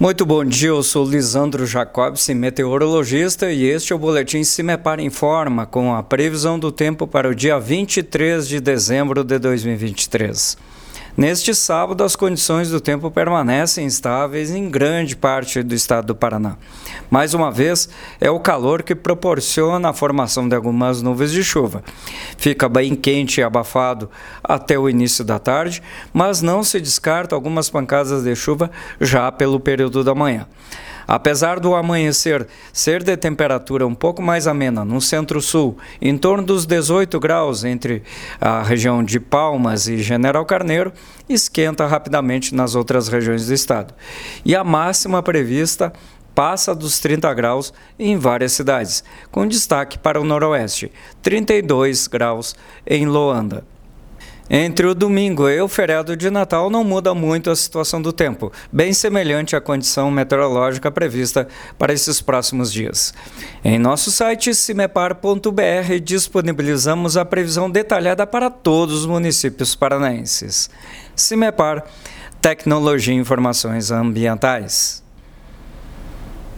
Muito bom dia, eu sou Lisandro Jacobson, meteorologista, e este é o Boletim Cimepar Informa, com a previsão do tempo para o dia 23 de dezembro de 2023. Neste sábado, as condições do tempo permanecem estáveis em grande parte do estado do Paraná. Mais uma vez, é o calor que proporciona a formação de algumas nuvens de chuva. Fica bem quente e abafado até o início da tarde, mas não se descarta algumas pancadas de chuva já pelo período da manhã. Apesar do amanhecer ser de temperatura um pouco mais amena no centro-sul, em torno dos 18 graus entre a região de Palmas e General Carneiro, esquenta rapidamente nas outras regiões do estado. E a máxima prevista passa dos 30 graus em várias cidades, com destaque para o noroeste, 32 graus em Loanda. Entre o domingo e o feriado de Natal não muda muito a situação do tempo, bem semelhante à condição meteorológica prevista para esses próximos dias. Em nosso site cimepar.br disponibilizamos a previsão detalhada para todos os municípios paranaenses. Cimepar, Tecnologia e Informações Ambientais.